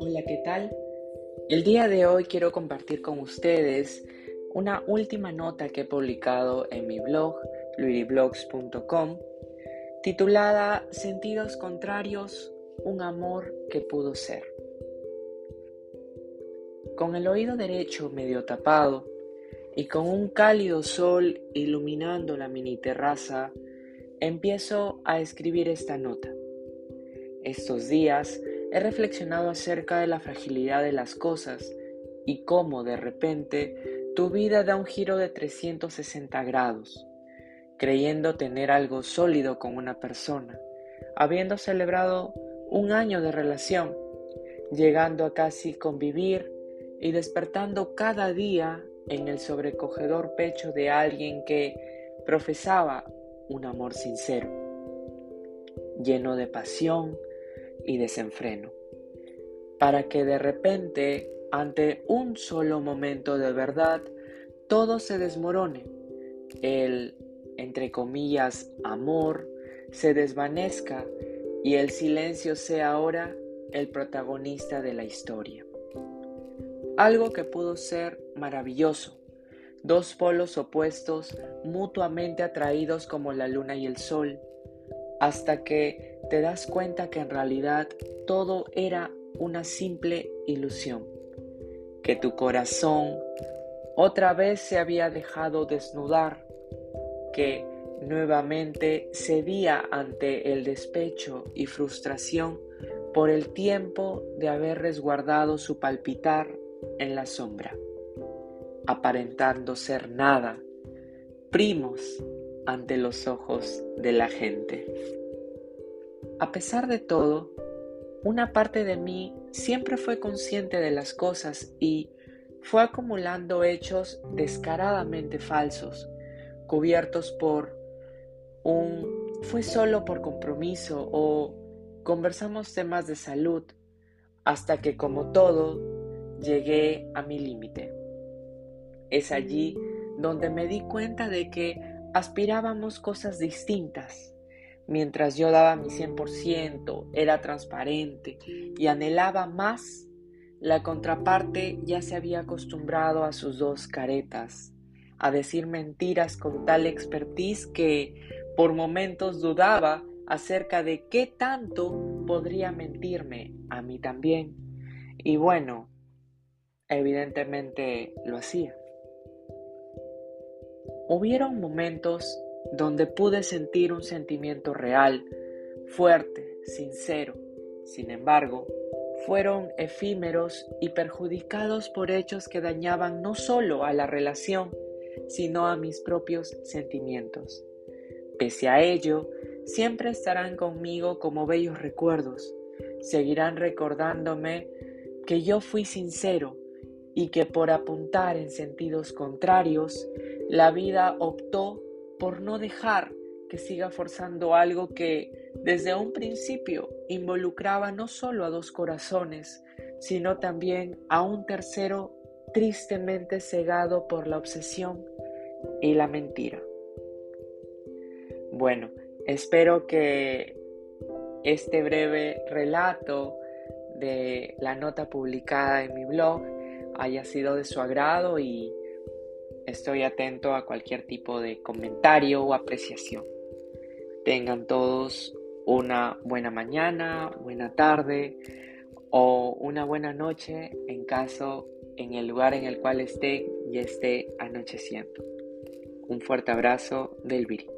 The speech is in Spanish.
Hola, ¿qué tal? El día de hoy quiero compartir con ustedes una última nota que he publicado en mi blog, luiriblogs.com, titulada Sentidos contrarios, un amor que pudo ser. Con el oído derecho medio tapado y con un cálido sol iluminando la mini terraza, empiezo a escribir esta nota. Estos días he reflexionado acerca de la fragilidad de las cosas y cómo de repente tu vida da un giro de 360 grados, creyendo tener algo sólido con una persona, habiendo celebrado un año de relación, llegando a casi convivir y despertando cada día en el sobrecogedor pecho de alguien que profesaba un amor sincero, lleno de pasión y desenfreno, para que de repente, ante un solo momento de verdad, todo se desmorone, el, entre comillas, amor se desvanezca y el silencio sea ahora el protagonista de la historia. Algo que pudo ser maravilloso, dos polos opuestos mutuamente atraídos como la luna y el sol, hasta que te das cuenta que en realidad todo era una simple ilusión, que tu corazón otra vez se había dejado desnudar, que nuevamente cedía ante el despecho y frustración por el tiempo de haber resguardado su palpitar en la sombra aparentando ser nada, primos ante los ojos de la gente. A pesar de todo, una parte de mí siempre fue consciente de las cosas y fue acumulando hechos descaradamente falsos, cubiertos por un fue solo por compromiso o conversamos temas de salud, hasta que como todo llegué a mi límite. Es allí donde me di cuenta de que aspirábamos cosas distintas. Mientras yo daba mi 100%, era transparente y anhelaba más, la contraparte ya se había acostumbrado a sus dos caretas, a decir mentiras con tal expertise que por momentos dudaba acerca de qué tanto podría mentirme a mí también. Y bueno, evidentemente lo hacía. Hubieron momentos donde pude sentir un sentimiento real, fuerte, sincero. Sin embargo, fueron efímeros y perjudicados por hechos que dañaban no solo a la relación, sino a mis propios sentimientos. Pese a ello, siempre estarán conmigo como bellos recuerdos, seguirán recordándome que yo fui sincero y que por apuntar en sentidos contrarios, la vida optó por no dejar que siga forzando algo que desde un principio involucraba no solo a dos corazones, sino también a un tercero tristemente cegado por la obsesión y la mentira. Bueno, espero que este breve relato de la nota publicada en mi blog haya sido de su agrado y estoy atento a cualquier tipo de comentario o apreciación. Tengan todos una buena mañana, buena tarde o una buena noche en caso en el lugar en el cual esté y esté anocheciendo. Un fuerte abrazo del Viri.